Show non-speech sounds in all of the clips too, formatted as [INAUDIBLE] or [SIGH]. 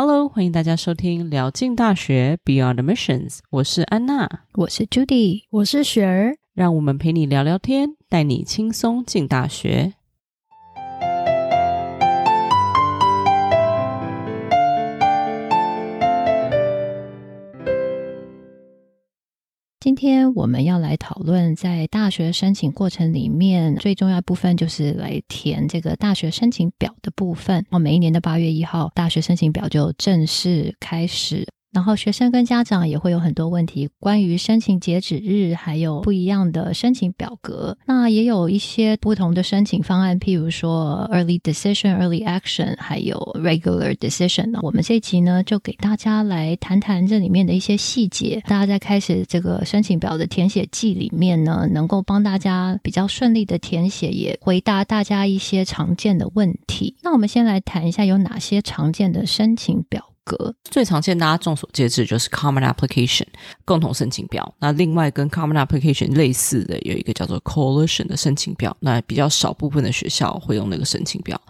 Hello，欢迎大家收听聊进大学 Beyond Admissions，我是安娜，我是 Judy，我是雪儿，让我们陪你聊聊天，带你轻松进大学。今天我们要来讨论，在大学申请过程里面最重要部分就是来填这个大学申请表的部分。每一年的八月一号，大学申请表就正式开始。然后学生跟家长也会有很多问题，关于申请截止日，还有不一样的申请表格。那也有一些不同的申请方案，譬如说 Early Decision、Early Action，还有 Regular Decision 呢。我们这一集呢，就给大家来谈谈这里面的一些细节。大家在开始这个申请表的填写季里面呢，能够帮大家比较顺利的填写，也回答大家一些常见的问题。那我们先来谈一下有哪些常见的申请表。格最常见，大家众所皆知就是 Common Application 共同申请表。那另外跟 Common Application 类似的有一个叫做 Coalition 的申请表。那比较少部分的学校会用那个申请表。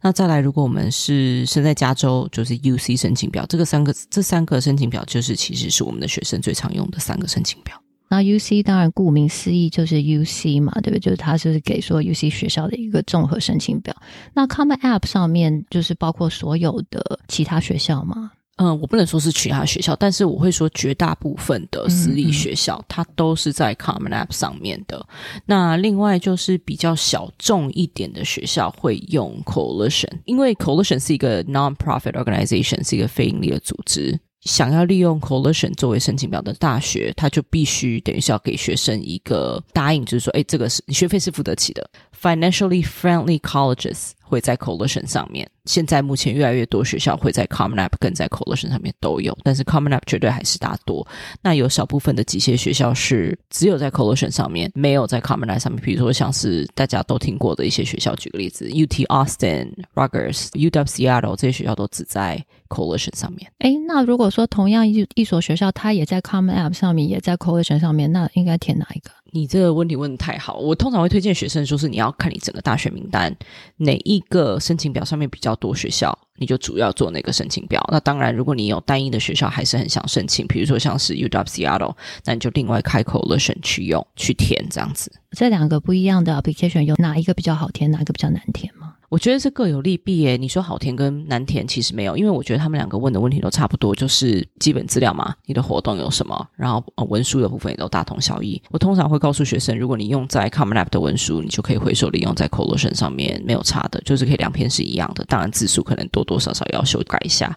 那再来，如果我们是身在加州，就是 UC 申请表。这个三个这三个申请表，就是其实是我们的学生最常用的三个申请表。那 UC 当然顾名思义就是 UC 嘛，对不对？就是它就是给说 UC 学校的一个综合申请表。那 Common App 上面就是包括所有的其他学校吗？嗯，我不能说是其他学校，但是我会说绝大部分的私立学校，嗯嗯，它都是在 Common App 上面的。那另外就是比较小众一点的学校会用 Coalition，因为 Coalition 是一个 Non-profit Organization，是一个非盈利的组织。想要利用 Coalition 作为申请表的大学，他就必须等于是要给学生一个答应，就是说，哎，这个是你学费是付得起的。Financially friendly colleges 会在 Coalition 上面。现在目前越来越多学校会在 Common App 跟在 Coalition 上面都有，但是 Common App 绝对还是大多。那有少部分的几些学校是只有在 Coalition 上面，没有在 Common App 上面。比如说像是大家都听过的一些学校，举个例子，UT Austin、Rutgers、UW Seattle 这些学校都只在 Coalition 上面。哎，那如果说同样一一所学校，它也在 Common App 上面，也在 Coalition 上面，那应该填哪一个？你这个问题问的太好，我通常会推荐学生说是你要看你整个大学名单，哪一个申请表上面比较多学校，你就主要做那个申请表。那当然，如果你有单一的学校还是很想申请，比如说像是 UW Seattle，那你就另外开 Coalition 去用去填这样子。这两个不一样的 application 有哪一个比较好填，哪一个比较难填？我觉得是各有利弊诶。你说好填跟难填其实没有，因为我觉得他们两个问的问题都差不多，就是基本资料嘛，你的活动有什么，然后呃文书的部分也都大同小异。我通常会告诉学生，如果你用在 Common App 的文书，你就可以回收利用在 Coalition 上面，没有差的，就是可以两篇是一样的。当然字数可能多多少少要修改一下，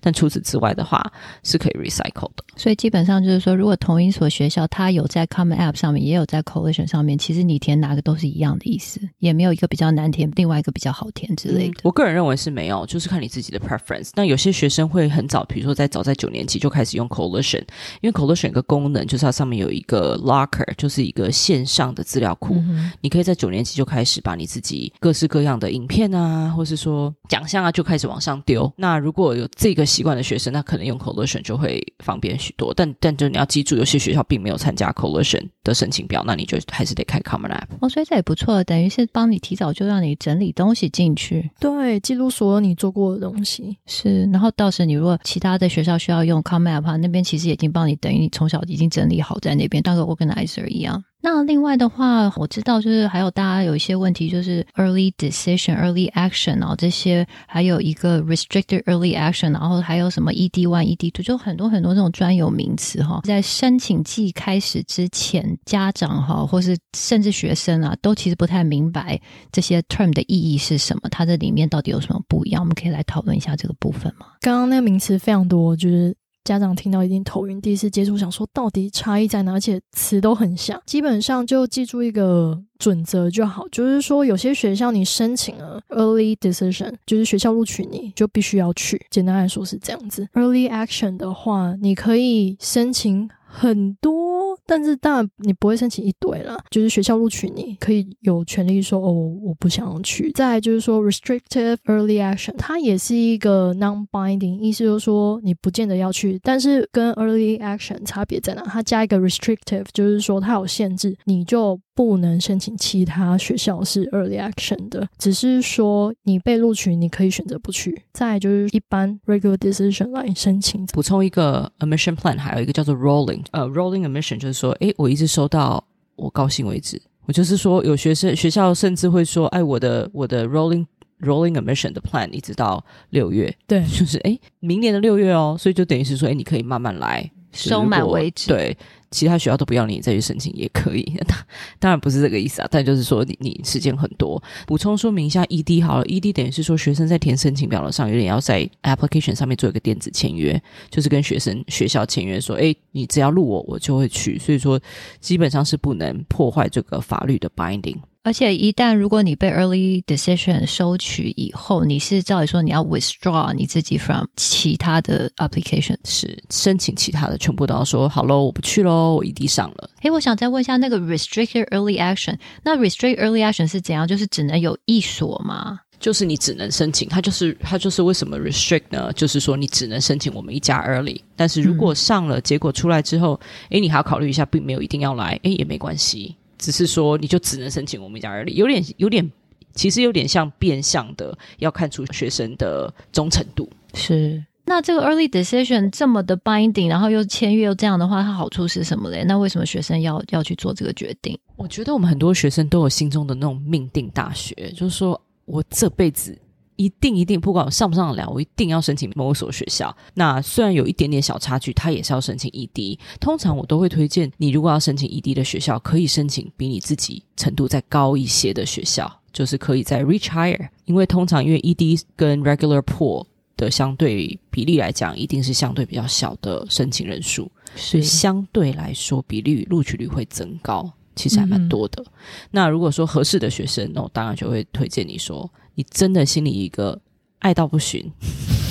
但除此之外的话是可以 recycle 的。所以基本上就是说，如果同一所学校它有在 Common App 上面，也有在 Coalition 上面，其实你填哪个都是一样的意思，也没有一个比较难填，另外一个比较好填之类的。我个人认为是没有，就是看你自己的 preference。那有些学生会很早，比如说在早在九年级就开始用 Collision，因为 Collision 有个功能就是它上面有一个 locker，就是一个线上的资料库。嗯、你可以在九年级就开始把你自己各式各样的影片啊，或是说奖项啊，就开始往上丢。那如果有这个习惯的学生，那可能用 Collision 就会方便许多。但但就你要记住，有些学校并没有参加 Collision 的申请表，那你就还是得开 Common App。哦，所以这也不错，等于是帮你提早就让你整理东西进去。对，记录所有你做过的东西是，然后到时你如果其他的学校需要用 Common App，那边其实已经帮你等于你从小已经整理好在那边，当个 organizer 一样。那另外的话，我知道就是还有大家有一些问题，就是 early decision、early action 啊这些，还有一个 restricted early action，然后还有什么 ED one、ED two，就很多很多这种专有名词哈。在申请季开始之前，家长哈或是甚至学生啊，都其实不太明白这些 term 的意义是什么，它这里面到底有什么不一样？我们可以来讨论一下这个部分吗？刚刚那个名词非常多，就是。家长听到一定头晕，第一次接触想说到底差异在哪？而且词都很像，基本上就记住一个准则就好，就是说有些学校你申请了 early decision，就是学校录取你就必须要去，简单来说是这样子。early action 的话，你可以申请很多但是当然你不会申请一堆啦，就是学校录取你可以有权利说哦，我不想要去。再就是说 restrictive early action，它也是一个 non-binding，意思就是说你不见得要去，但是跟 early action 差别在哪？它加一个 restrictive，就是说它有限制，你就不能申请其他学校是 early action 的，只是说你被录取，你可以选择不去。再就是一般 regular decision 来申请。补充一个 admission plan，还有一个叫做 rolling，呃、rolling admission 就是说，诶，我一直收到我高兴为止。我就是说，有学生学校甚至会说，哎，我的我的 rolling rolling admission 的 plan 一直到六月，对，就是诶，明年的六月哦，所以就等于是说，诶，你可以慢慢来。收满为止。对，其他学校都不要你再去申请也可以。[LAUGHS] 当然不是这个意思啊，但就是说你你时间很多。补充说明一下，ED 好了，ED 等于是说学生在填申请表的上有点要在 application 上面做一个电子签约，就是跟学生学校签约说，哎，你只要录我，我就会去。所以说基本上是不能破坏这个法律的 binding。而且一旦如果你被 early decision 收取以后，你是照理说你要 withdraw 你自己 from 其他的 application，是申请其他的全部都要说好喽，我不去喽，我异地上了。哎，我想再问一下那个 restricted early action，那 restricted early action 是怎样？就是只能有一所吗？就是你只能申请，它就是它就是为什么 restrict 呢？就是说你只能申请我们一家 early，但是如果上了，结果出来之后，哎、嗯，你还要考虑一下，并没有一定要来，哎，也没关系。只是说，你就只能申请我们家而已，有点有点，其实有点像变相的，要看出学生的忠诚度。是，那这个 early decision 这么的 binding，然后又签约又这样的话，它好处是什么嘞？那为什么学生要要去做这个决定？我觉得我们很多学生都有心中的那种命定大学，就是说我这辈子。一定一定，不管我上不上得了，我一定要申请某所学校。那虽然有一点点小差距，他也是要申请 ED。通常我都会推荐你，如果要申请 ED 的学校，可以申请比你自己程度再高一些的学校，就是可以再 reach higher。因为通常因为 ED 跟 regular pool 的相对比例来讲，一定是相对比较小的申请人数，所以相对来说比率录取率会增高，其实还蛮多的。嗯、那如果说合适的学生，那我当然就会推荐你说。你真的心里一个爱到不行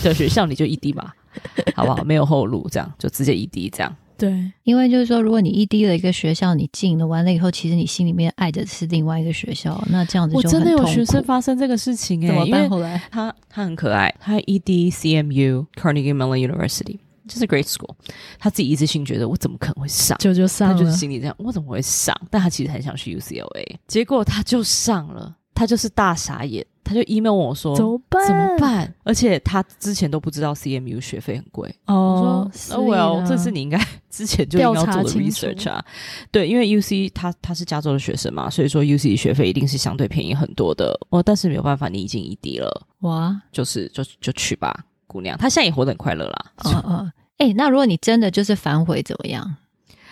的学校，你就 ED 吧，[LAUGHS] 好不好？没有后路，这样就直接 ED 这样。对，因为就是说，如果你 ED 了一个学校，你进了完了以后，其实你心里面爱的是另外一个学校，那这样子。我真的有学生发生这个事情诶、欸，怎么办？后来他他很可爱，他 ED CMU Carnegie Mellon University，就是 Great School，他自己一直性觉得我怎么可能会上，就就上了，他就是心里这样，我怎么会上？但他其实很想去 UCLA，结果他就上了，他就是大傻眼。他就 email 问我说：“怎么办？怎么办？”而且他之前都不知道 CMU 学费很贵。哦，我说：“哦，Well，这是你应该 [LAUGHS] 之前就应该要做的 research 啊。”对，因为 UC 他他是加州的学生嘛，所以说 UC 学费一定是相对便宜很多的。哦，但是没有办法，你已经异地了，哇，就是就就去吧，姑娘。她现在也活得很快乐啦。嗯嗯，哎，那如果你真的就是反悔怎么样？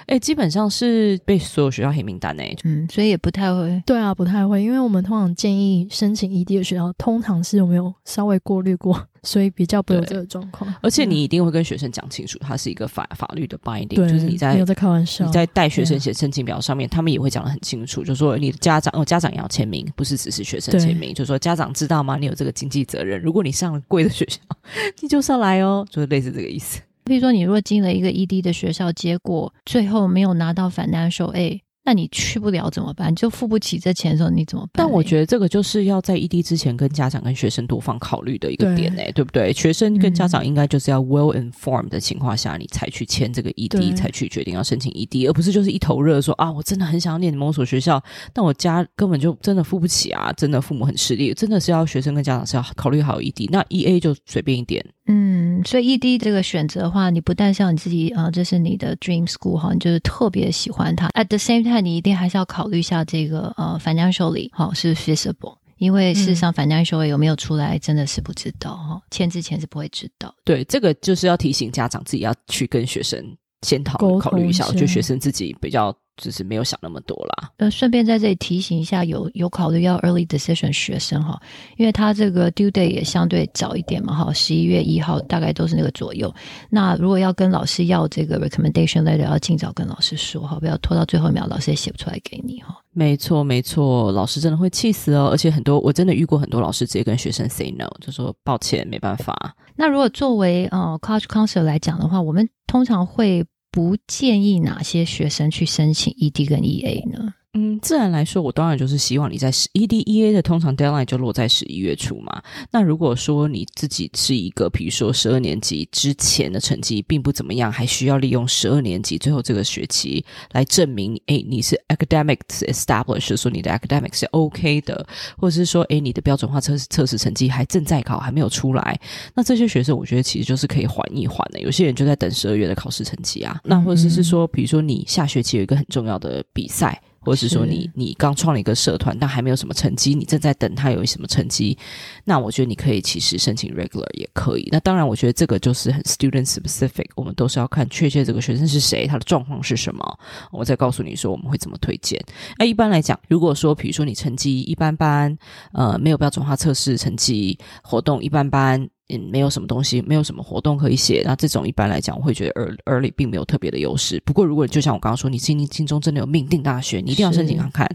哎，基本上是被所有学校黑名单哎，嗯，所以也不太会。对啊，不太会，因为我们通常建议申请异地的学校，通常是有没有稍微过滤过，[LAUGHS] 所以比较不会有这个状况。而且你一定会跟学生讲清楚，它是一个法法律的 binding，就是你在没有在开玩笑，你在带学生写申请表上面，他们也会讲的很清楚，就是说你的家长哦，家长也要签名，不是只是学生签名，就是说家长知道吗？你有这个经济责任，如果你上了贵的学校，[LAUGHS] 你就上来哦，就是类似这个意思。比如说，你如果进了一个 ED 的学校，结果最后没有拿到 financial aid，那你去不了怎么办？你就付不起这钱的时候，你怎么办？但我觉得这个就是要在异地之前跟家长跟学生多方考虑的一个点，哎，对不对？学生跟家长应该就是要 well informed 的情况下，你才去签这个异地才去决定要申请异地而不是就是一头热说啊，我真的很想要念某所学校，但我家根本就真的付不起啊，真的父母很吃力，真的是要学生跟家长是要考虑好异地那 EA 就随便一点。嗯，所以 ED 这个选择的话，你不但像你自己啊、呃，这是你的 dream school 哈，你就是特别喜欢它。At the same time，你一定还是要考虑一下这个呃 financially 好是 feasible，因为事实上 financially 有没有出来真的是不知道哈，签之前是不会知道。对，这个就是要提醒家长自己要去跟学生先讨论考虑一下，我觉得学生自己比较。就是没有想那么多啦。呃，顺便在这里提醒一下，有有考虑要 early decision 学生哈，因为他这个 due date 也相对早一点嘛哈，十一月一号大概都是那个左右。那如果要跟老师要这个 recommendation letter，要尽早跟老师说哈，不要拖到最后一秒，老师也写不出来给你哈。没错没错，老师真的会气死哦。而且很多我真的遇过很多老师直接跟学生 say no，就说抱歉没办法。那如果作为呃 college counselor 来讲的话，我们通常会。不建议哪些学生去申请 ED 跟 EA 呢？嗯，自然来说，我当然就是希望你在十 EDEA 的通常 deadline 就落在十一月初嘛。那如果说你自己是一个，比如说十二年级之前的成绩并不怎么样，还需要利用十二年级最后这个学期来证明，哎，你是 academics established，说你的 academics 是 OK 的，或者是说，哎，你的标准化测试测试成绩还正在考，还没有出来，那这些学生我觉得其实就是可以缓一缓的。有些人就在等十二月的考试成绩啊，那或者是说，比如说你下学期有一个很重要的比赛。或是说你你刚创了一个社团，但还没有什么成绩，你正在等他有什么成绩，那我觉得你可以其实申请 regular 也可以。那当然，我觉得这个就是很 student specific，我们都是要看确切这个学生是谁，他的状况是什么，我再告诉你说我们会怎么推荐。那一般来讲，如果说比如说你成绩一般般，呃，没有标准化测试成绩，活动一般般。嗯，没有什么东西，没有什么活动可以写。那这种一般来讲，我会觉得 early 并没有特别的优势。不过，如果就像我刚刚说，你心心中真的有命定大学，你一定要申请看看。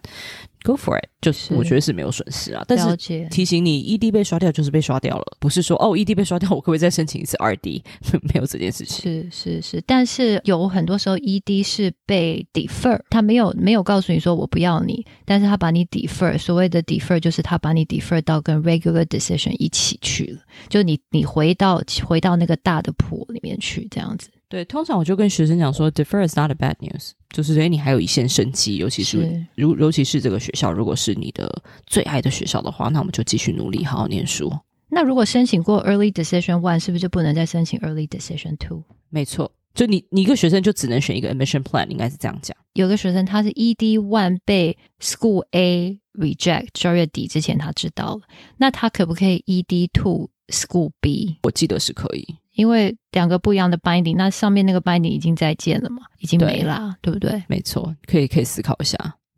Go for it，就是我觉得是没有损失啊。但是提醒你，ED 被刷掉就是被刷掉了，不是说哦，ED 被刷掉，我可不可以再申请一次 RD？[LAUGHS] 没有这件事情。是是是，但是有很多时候 ED 是被 defer，他没有没有告诉你说我不要你，但是他把你 defer。所谓的 defer 就是他把你 defer 到跟 regular decision 一起去了，就你你回到回到那个大的 pool 里面去，这样子。对，通常我就跟学生讲说，defer is not a bad news，就是诶，你还有一线生机，尤其是，是如尤其是这个学校，如果是你的最爱的学校的话，那我们就继续努力，好好念书。那如果申请过 early decision one，是不是就不能再申请 early decision two？没错，就你你一个学生就只能选一个 admission plan，应该是这样讲。有个学生他是 ED one 被 school A reject，十二月底之前他知道了，那他可不可以 ED two school B？我记得是可以。因为两个不一样的 binding，那上面那个 binding 已经再见了嘛，已经没啦，对不对？没错，可以可以思考一下。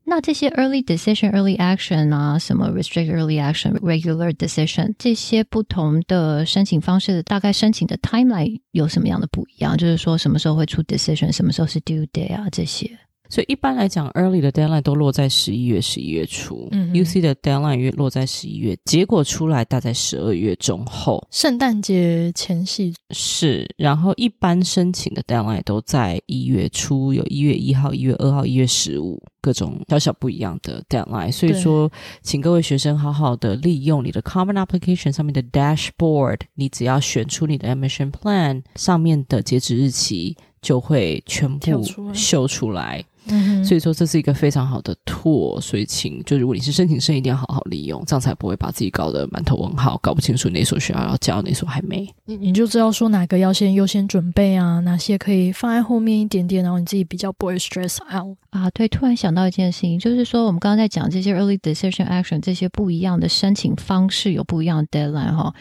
那这些 early decision、early action 啊，什么 restrict early action、regular decision 这些不同的申请方式，大概申请的 timeline 有什么样的不一样？就是说什么时候会出 decision，什么时候是 due day 啊这些。所以一般来讲，early 的 deadline 都落在十一月、十一月初。嗯，UC 的 deadline 月落在十一月，结果出来大概十二月中后，圣诞节前夕是。然后一般申请的 deadline 都在一月初，有一月一号、一月二号、一月十五，各种小小不一样的 deadline。所以说，请各位学生好好的利用你的 Common Application 上面的 dashboard，你只要选出你的 admission plan 上面的截止日期，就会全部秀出来。嗯，所以说这是一个非常好的 tool，所以请就如果你是申请生，一定要好好利用，这样才不会把自己搞得满头问号，搞不清楚哪所学校要交，哪所还没。你你就知道说哪个要先优先准备啊，哪些可以放在后面一点点，然后你自己比较不会 stress out 啊。对，突然想到一件事情，就是说我们刚刚在讲这些 early decision action 这些不一样的申请方式有不一样的 deadline 哈。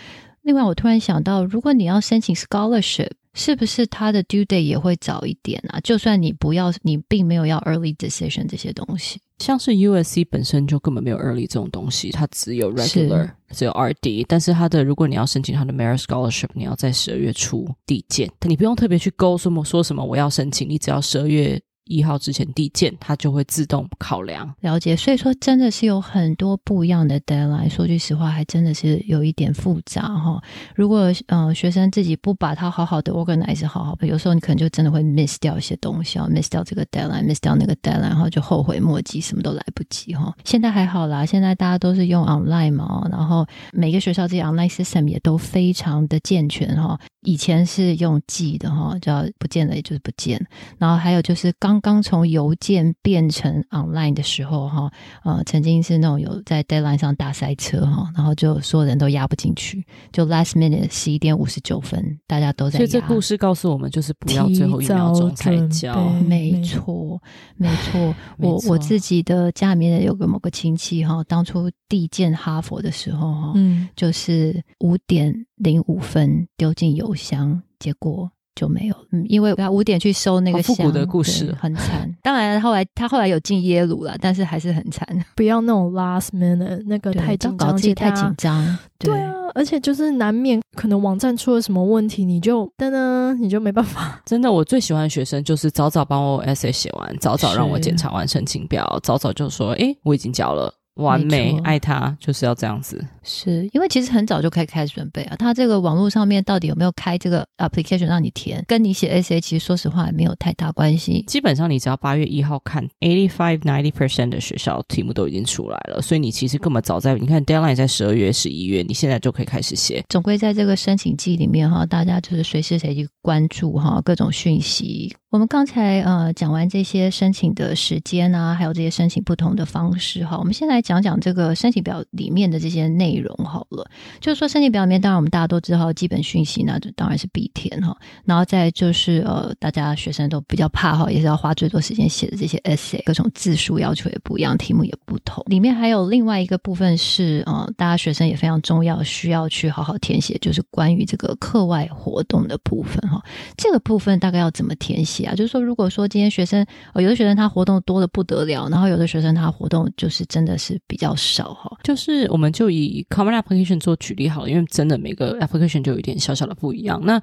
另外，我突然想到，如果你要申请 scholarship。是不是他的 due date 也会早一点啊？就算你不要，你并没有要 early decision 这些东西，像是 USC 本身就根本没有 early 这种东西，它只有 regular，只有 RD。但是它的，如果你要申请它的 merit scholarship，你要在十二月初递件，但你不用特别去勾什么说什么我要申请，你只要十二月。一号之前递件，它就会自动考量。了解，所以说真的是有很多不一样的 deadline。说句实话，还真的是有一点复杂哈。如果呃学生自己不把它好好的 organize 好好，有时候你可能就真的会 miss 掉一些东西啊，miss 掉这个 deadline，miss 掉那个 deadline，然后就后悔莫及，什么都来不及哈。现在还好啦，现在大家都是用 online 嘛，然后每个学校这些 online system 也都非常的健全哈。以前是用寄的哈，叫不见了也就是不见。然后还有就是刚刚从邮件变成 online 的时候哈，呃，曾经是那种有在 deadline 上大塞车哈，然后就所有人都压不进去，就 last minute 十一点五十九分，大家都在压。所以这故事告诉我们，就是不要最后一秒钟才交。没错，没错。[LAUGHS] 我我自己的家里面有个某个亲戚哈，当初递件哈佛的时候哈，嗯，就是五点。零五分丢进邮箱，结果就没有。嗯，因为他五点去收那个箱，复古的故事很惨。[LAUGHS] 当然，后来他后来有进耶鲁了，但是还是很惨。[LAUGHS] 不要那种 last minute 那个太紧张，自己太紧张。对，对啊，而且就是难免可能网站出了什么问题，你就噔噔，你就没办法。[LAUGHS] 真的，我最喜欢的学生就是早早帮我 essay 写完，早早让我检查完申请表，早早就说：“诶，我已经交了。”完美，爱他就是要这样子。是因为其实很早就可以开始准备啊。他这个网络上面到底有没有开这个 application 让你填，跟你写 essay 其实说实话也没有太大关系。基本上你只要八月一号看 eighty five ninety percent 的学校题目都已经出来了，所以你其实根本早在你看 deadline 在十二月、十一月，你现在就可以开始写。总归在这个申请季里面哈，大家就是随时随地关注哈各种讯息。我们刚才呃讲完这些申请的时间啊，还有这些申请不同的方式哈，我们先来讲讲这个申请表里面的这些内容好了。就是说申请表里面，当然我们大家都知道基本讯息，那就当然是必填哈。然后再就是呃，大家学生都比较怕哈，也是要花最多时间写的这些 essay，各种字数要求也不一样，题目也不同。里面还有另外一个部分是呃，大家学生也非常重要，需要去好好填写，就是关于这个课外活动的部分哈。这个部分大概要怎么填写？啊，就是说，如果说今天学生，呃，有的学生他活动多的不得了，然后有的学生他活动就是真的是比较少哈。就是我们就以 Common Application 做举例好了，因为真的每个 application 就有一点小小的不一样。那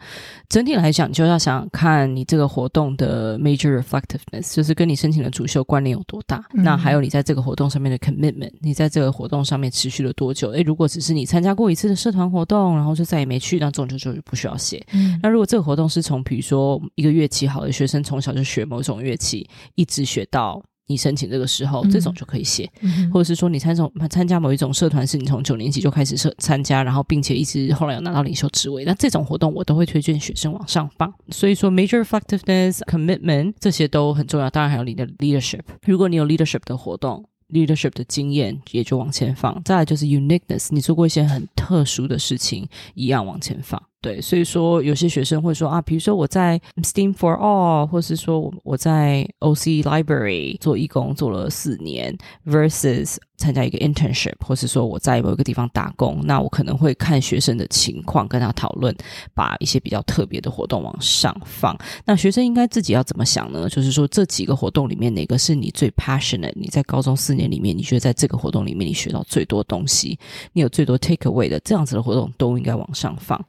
整体来讲，就要想看你这个活动的 major reflectiveness，就是跟你申请的主修关联有多大。嗯。那还有你在这个活动上面的 commitment，你在这个活动上面持续了多久？诶，如果只是你参加过一次的社团活动，然后就再也没去，那这种就就不需要写。嗯。那如果这个活动是从比如说一个乐器好的学生。从小就学某种乐器，一直学到你申请这个时候，这种就可以写。嗯、或者是说你参从参加某一种社团，是你从九年级就开始参参加，然后并且一直后来有拿到领袖职位，那这种活动我都会推荐学生往上放。所以说，major effectiveness commitment 这些都很重要。当然还有你的 leadership，如果你有 leadership 的活动，leadership 的经验也就往前放。再来就是 uniqueness，你做过一些很特殊的事情，一样往前放。对，所以说有些学生会说啊，比如说我在 STEAM for All，或是说我在 OC Library 做义工做了四年，versus 参加一个 internship，或是说我在某一个地方打工，那我可能会看学生的情况跟他讨论，把一些比较特别的活动往上放。那学生应该自己要怎么想呢？就是说这几个活动里面哪个是你最 passionate？你在高中四年里面，你觉得在这个活动里面你学到最多东西，你有最多 take away 的这样子的活动都应该往上放。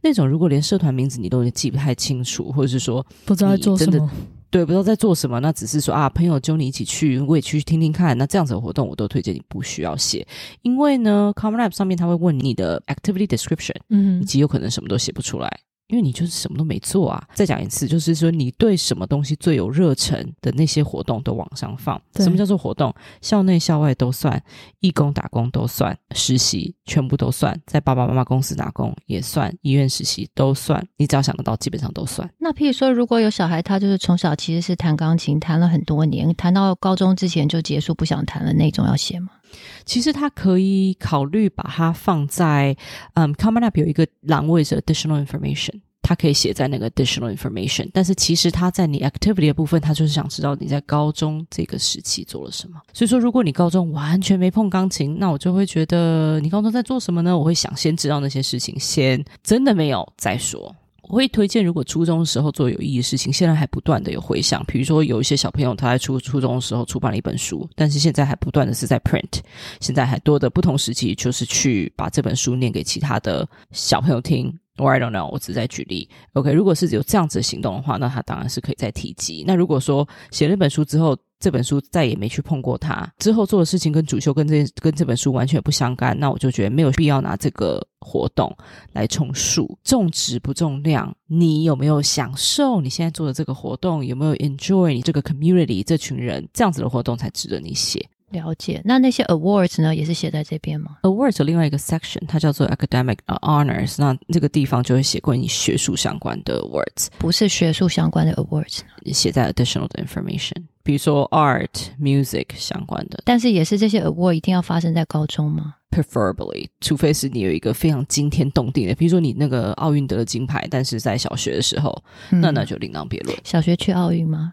那种如果连社团名字你都记不太清楚，或者是说不知道在做什么，对，不知道在做什么，那只是说啊，朋友揪你一起去，我也去听听看。那这样子的活动，我都推荐你不需要写，因为呢，Common App 上面他会问你的 Activity Description，嗯，你极有可能什么都写不出来。因为你就是什么都没做啊！再讲一次，就是说你对什么东西最有热忱的那些活动都往上放。什么叫做活动？校内校外都算，义工打工都算，实习全部都算，在爸爸妈妈公司打工也算，医院实习都算。你只要想得到，基本上都算。那譬如说，如果有小孩，他就是从小其实是弹钢琴，弹了很多年，弹到高中之前就结束，不想弹了那种，要写吗？其实他可以考虑把它放在，嗯，Common App 有一个栏位是 Additional Information，它可以写在那个 Additional Information。但是其实他在你 Activity 的部分，他就是想知道你在高中这个时期做了什么。所以说，如果你高中完全没碰钢琴，那我就会觉得你高中在做什么呢？我会想先知道那些事情，先真的没有再说。我会推荐，如果初中的时候做有意义的事情，现在还不断的有回想。比如说，有一些小朋友他在初初中的时候出版了一本书，但是现在还不断的是在 print。现在还多的不同时期，就是去把这本书念给其他的小朋友听。Or I don't know，我只是在举例。OK，如果是有这样子的行动的话，那他当然是可以再提及。那如果说写了本书之后，这本书再也没去碰过它，之后做的事情跟主修跟这跟这本书完全不相干，那我就觉得没有必要拿这个活动来充数。重质不重量，你有没有享受你现在做的这个活动？有没有 enjoy 你这个 community 这群人？这样子的活动才值得你写。了解，那那些 awards 呢，也是写在这边吗？awards 有另外一个 section，它叫做 academic honors，那这个地方就会写关于学术相关的 awards，不是学术相关的 awards，写在 additional 的 information，比如说 art、music 相关的，但是也是这些 award 一定要发生在高中吗？Preferably，除非是你有一个非常惊天动地的，比如说你那个奥运得了金牌，但是在小学的时候，嗯、那那就另当别论。小学去奥运吗？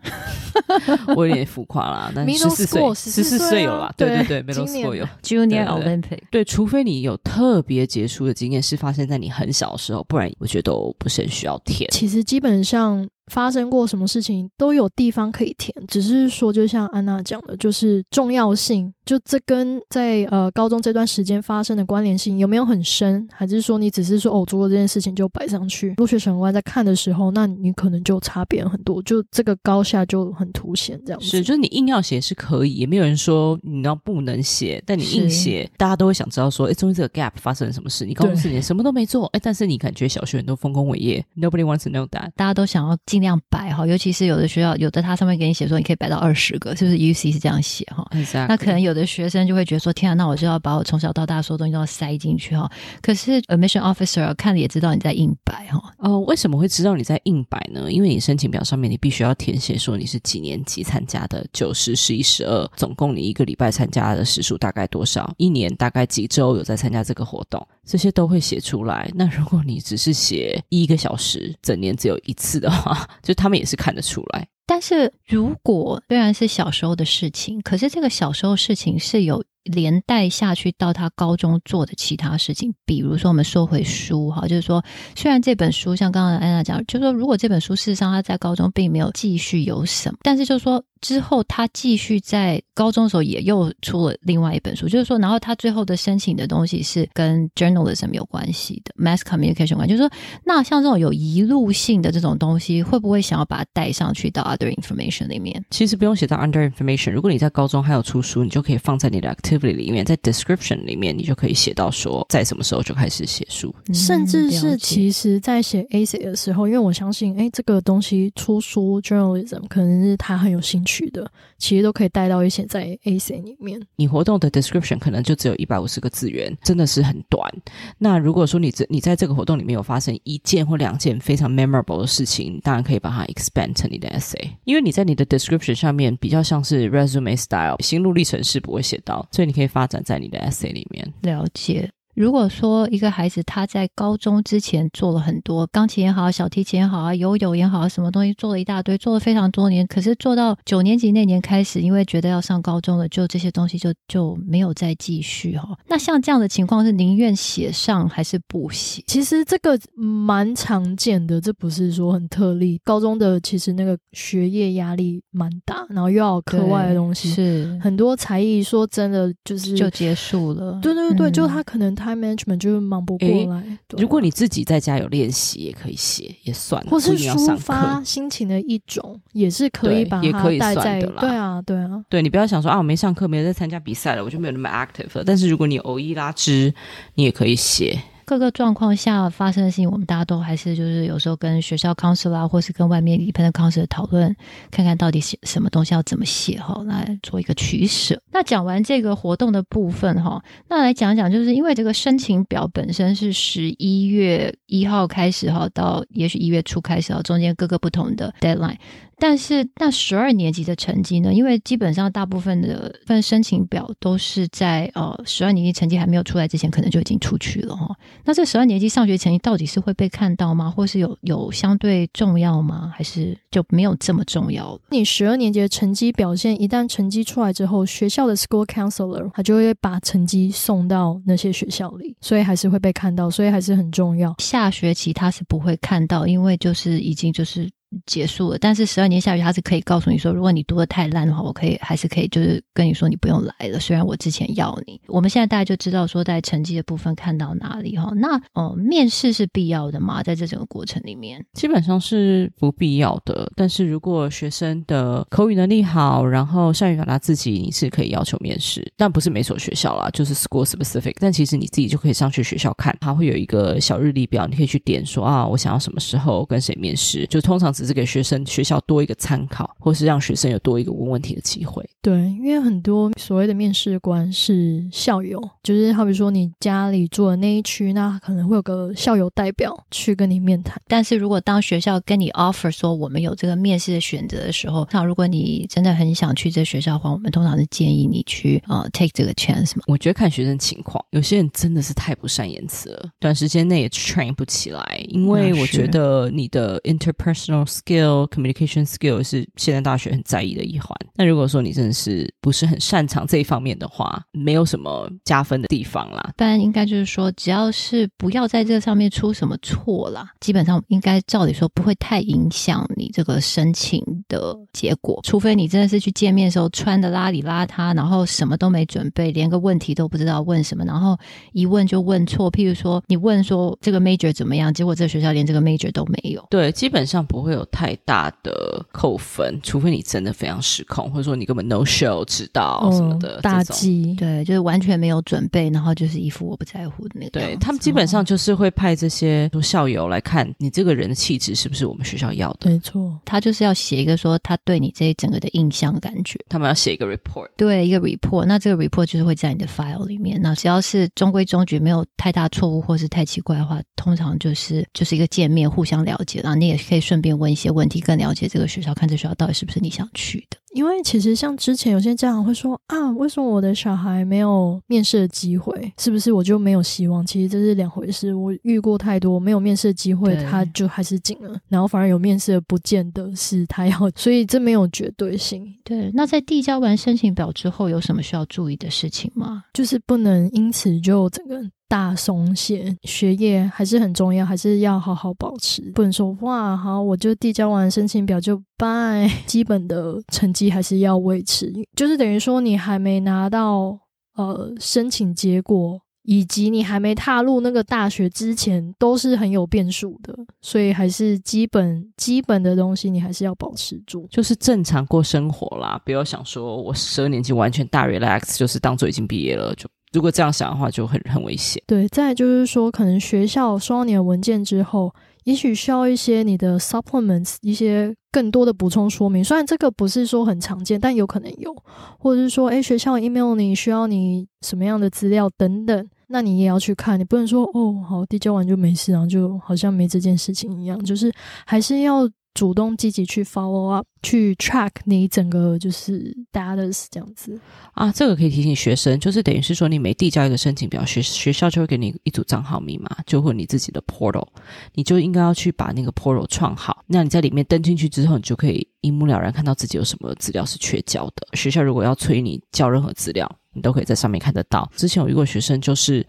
[LAUGHS] 我有点浮夸啦，但 [LAUGHS] 十四岁，十四岁有啦，对对对，Middle School 有 Junior Olympic，对，除非你有特别杰出的经验是发生在你很小的时候，不然我觉得都不是很需要填。其实基本上。发生过什么事情都有地方可以填，只是说，就像安娜讲的，就是重要性就这跟在呃高中这段时间发生的关联性有没有很深？还是说你只是说哦做过这件事情就摆上去？入学审核官在看的时候，那你可能就差别很多，就这个高下就很凸显。这样子是，就是你硬要写是可以，也没有人说你要不能写，但你硬写，大家都会想知道说，哎，中间这个 gap 发生了什么事？你高中四年什么都没做，哎，但是你感觉小学很多丰功伟业，Nobody wants to know that，大家都想要尽量摆哈，尤其是有的学校，有的它上面给你写说你可以摆到二十个，是不是？UC 是这样写哈，Exactly. 那可能有的学生就会觉得说，天啊，那我就要把我从小到大所有东西都要塞进去哈。可是 Admission Officer 看了也知道你在硬摆哈。哦，为什么会知道你在硬摆呢？因为你申请表上面你必须要填写说你是几年级参加的，九十、十一、十二，总共你一个礼拜参加的时数大概多少？一年大概几周有在参加这个活动？这些都会写出来。那如果你只是写一个小时，整年只有一次的话，[LAUGHS] 就他们也是看得出来。但是如果虽然是小时候的事情，可是这个小时候事情是有。连带下去到他高中做的其他事情，比如说我们说回书哈，就是说虽然这本书像刚刚安娜讲，就是说如果这本书事实上他在高中并没有继续有什么，但是就是说之后他继续在高中的时候也又出了另外一本书，就是说然后他最后的申请的东西是跟 journalism 有关系的 mass communication 关系，就是说那像这种有遗录性的这种东西，会不会想要把它带上去到 other information 里面？其实不用写到 under information，如果你在高中还有出书，你就可以放在你的 activity。里面在 description 里面，你就可以写到说，在什么时候就开始写书，甚至是其实，在写 essay 的时候，因为我相信，哎，这个东西出书 journalism 可能是他很有兴趣的，其实都可以带到一些在 essay 里面。你活动的 description 可能就只有一百五十个字元，真的是很短。那如果说你这你在这个活动里面有发生一件或两件非常 memorable 的事情，当然可以把它 expand 成你的 essay，因为你在你的 description 上面比较像是 resume style，心路历程是不会写到，所以你可以发展在你的 essay 里面。了解。如果说一个孩子他在高中之前做了很多钢琴也好，小提琴也好啊，游泳也好啊，什么东西做了一大堆，做了非常多年，可是做到九年级那年开始，因为觉得要上高中了，就这些东西就就没有再继续哈。那像这样的情况是宁愿写上还是不写？其实这个蛮常见的，这不是说很特例。高中的其实那个学业压力蛮大，然后又要课外的东西，是很多才艺。说真的，就是就结束了。对对对，嗯、就他可能他。Time management 就是忙不过来。啊、如果你自己在家有练习，也可以写，也算了。或是抒发心情的一种，也是可以把它带在，也可以算的啦。对啊，对啊。对，你不要想说啊，我没上课，没有在参加比赛了，我就没有那么 active 了。但是如果你偶一拉枝，你也可以写。各个状况下发生的事情，我们大家都还是就是有时候跟学校 counselor 或是跟外面 independent counselor 讨论，看看到底写什么东西要怎么写哈，来做一个取舍。那讲完这个活动的部分哈，那来讲讲，就是因为这个申请表本身是十一月一号开始哈，到也许一月初开始哈，中间各个不同的 deadline。但是那十二年级的成绩呢？因为基本上大部分的份申请表都是在呃十二年级成绩还没有出来之前，可能就已经出去了哈。那这十二年级上学成绩到底是会被看到吗？或是有有相对重要吗？还是就没有这么重要？你十二年级的成绩表现，一旦成绩出来之后，学校的 school counselor 他就会把成绩送到那些学校里，所以还是会被看到，所以还是很重要。下学期他是不会看到，因为就是已经就是。结束了，但是十二年下去，他是可以告诉你说，如果你读得太烂的话，我可以还是可以，就是跟你说你不用来了。虽然我之前要你，我们现在大家就知道说，在成绩的部分看到哪里哈。那哦、呃，面试是必要的吗？在这整个过程里面，基本上是不必要的。但是如果学生的口语能力好，然后善于表达自己，你是可以要求面试。但不是每所学校啦，就是 school specific。但其实你自己就可以上去学校看，它会有一个小日历表，你可以去点说啊，我想要什么时候跟谁面试。就通常只是给学生学校多一个参考，或是让学生有多一个问问题的机会。对，因为很多所谓的面试官是校友，就是好比说你家里住的那一区，那可能会有个校友代表去跟你面谈。但是如果当学校跟你 offer 说我们有这个面试的选择的时候，那如果你真的很想去这学校的话，我们通常是建议你去啊、uh, take 这个 chance 嘛。我觉得看学生情况，有些人真的是太不善言辞了，短时间内也 train 不起来，因为我觉得你的 interpersonal skill、communication skill 是现在大学很在意的一环。那如果说你真的是不是很擅长这一方面的话，没有什么加分的地方啦。但应该就是说，只要是不要在这上面出什么错啦，基本上应该照理说不会太影响你这个申请的结果。除非你真的是去见面的时候穿的邋里邋遢，然后什么都没准备，连个问题都不知道问什么，然后一问就问错。譬如说，你问说这个 major 怎么样，结果这个学校连这个 major 都没有。对，基本上不会有太大的扣分，除非你真的非常失控，或者说你根本 no show 迟到什么的，哦、大忌。对，就是完全没有准备，然后就是一副我不在乎的那个。对，他们基本上就是会派这些校友来看你这个人的气质是不是我们学校要的。没错，他就是要写一个说他对你这一整个的印象感觉，他们要写一个 report，对，一个 report。那这个 report 就是会在你的 file 里面。那只要是中规中矩，没有太大错误或是太奇怪的话，通常就是就是一个见面，互相了解，然后你也可以顺便问问一些问题，更了解这个学校，看这学校到底是不是你想去的。因为其实像之前有些家长会说啊，为什么我的小孩没有面试的机会？是不是我就没有希望？其实这是两回事。我遇过太多没有面试的机会，他就还是进了，然后反而有面试的，不见得是他要，[LAUGHS] 所以这没有绝对性。对，那在递交完申请表之后，有什么需要注意的事情吗？就是不能因此就整个。大松懈，学业还是很重要，还是要好好保持。不能说哇，好，我就递交完申请表就拜，基本的成绩还是要维持。就是等于说，你还没拿到呃申请结果，以及你还没踏入那个大学之前，都是很有变数的。所以还是基本基本的东西，你还是要保持住，就是正常过生活啦。不要想说我十二年级完全大 relax，就是当做已经毕业了就。如果这样想的话，就很很危险。对，再就是说，可能学校收到你的文件之后，也许需要一些你的 supplements，一些更多的补充说明。虽然这个不是说很常见，但有可能有，或者是说，诶，学校 email 你需要你什么样的资料等等，那你也要去看。你不能说哦，好，递交完就没事，然后就好像没这件事情一样，就是还是要。主动积极去 follow up，去 track 你整个就是 status 这样子啊，这个可以提醒学生，就是等于是说你每递交一个申请表，学学校就会给你一组账号密码，就会你自己的 portal，你就应该要去把那个 portal 创好。那你在里面登进去之后，你就可以一目了然看到自己有什么资料是缺交的。学校如果要催你交任何资料，你都可以在上面看得到。之前有一个学生就是。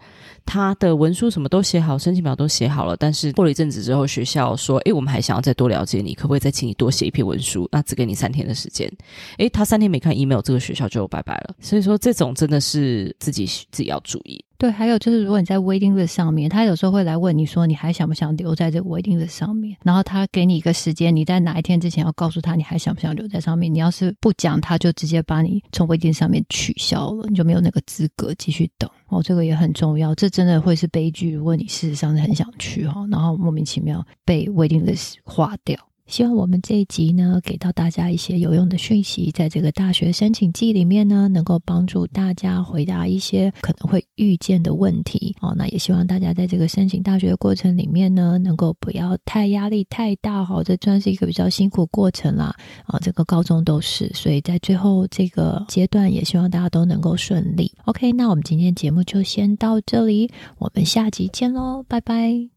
他的文书什么都写好，申请表都写好了，但是过了一阵子之后，学校说：“诶，我们还想要再多了解你，可不可以再请你多写一篇文书？那只给你三天的时间。”诶，他三天没看 email，这个学校就拜拜了。所以说，这种真的是自己自己要注意。对，还有就是，如果你在 waiting list 上面，他有时候会来问你说，你还想不想留在这个 waiting list 上面？然后他给你一个时间，你在哪一天之前要告诉他你还想不想留在上面。你要是不讲，他就直接把你从 waiting 上面取消了，你就没有那个资格继续等。哦，这个也很重要，这真的会是悲剧。如果你事实上是很想去哈，然后莫名其妙被 waiting list 划掉。希望我们这一集呢，给到大家一些有用的讯息，在这个大学申请季里面呢，能够帮助大家回答一些可能会遇见的问题哦。那也希望大家在这个申请大学的过程里面呢，能够不要太压力太大哈。这算是一个比较辛苦过程啦啊，这个高中都是，所以在最后这个阶段，也希望大家都能够顺利。OK，那我们今天节目就先到这里，我们下集见喽，拜拜。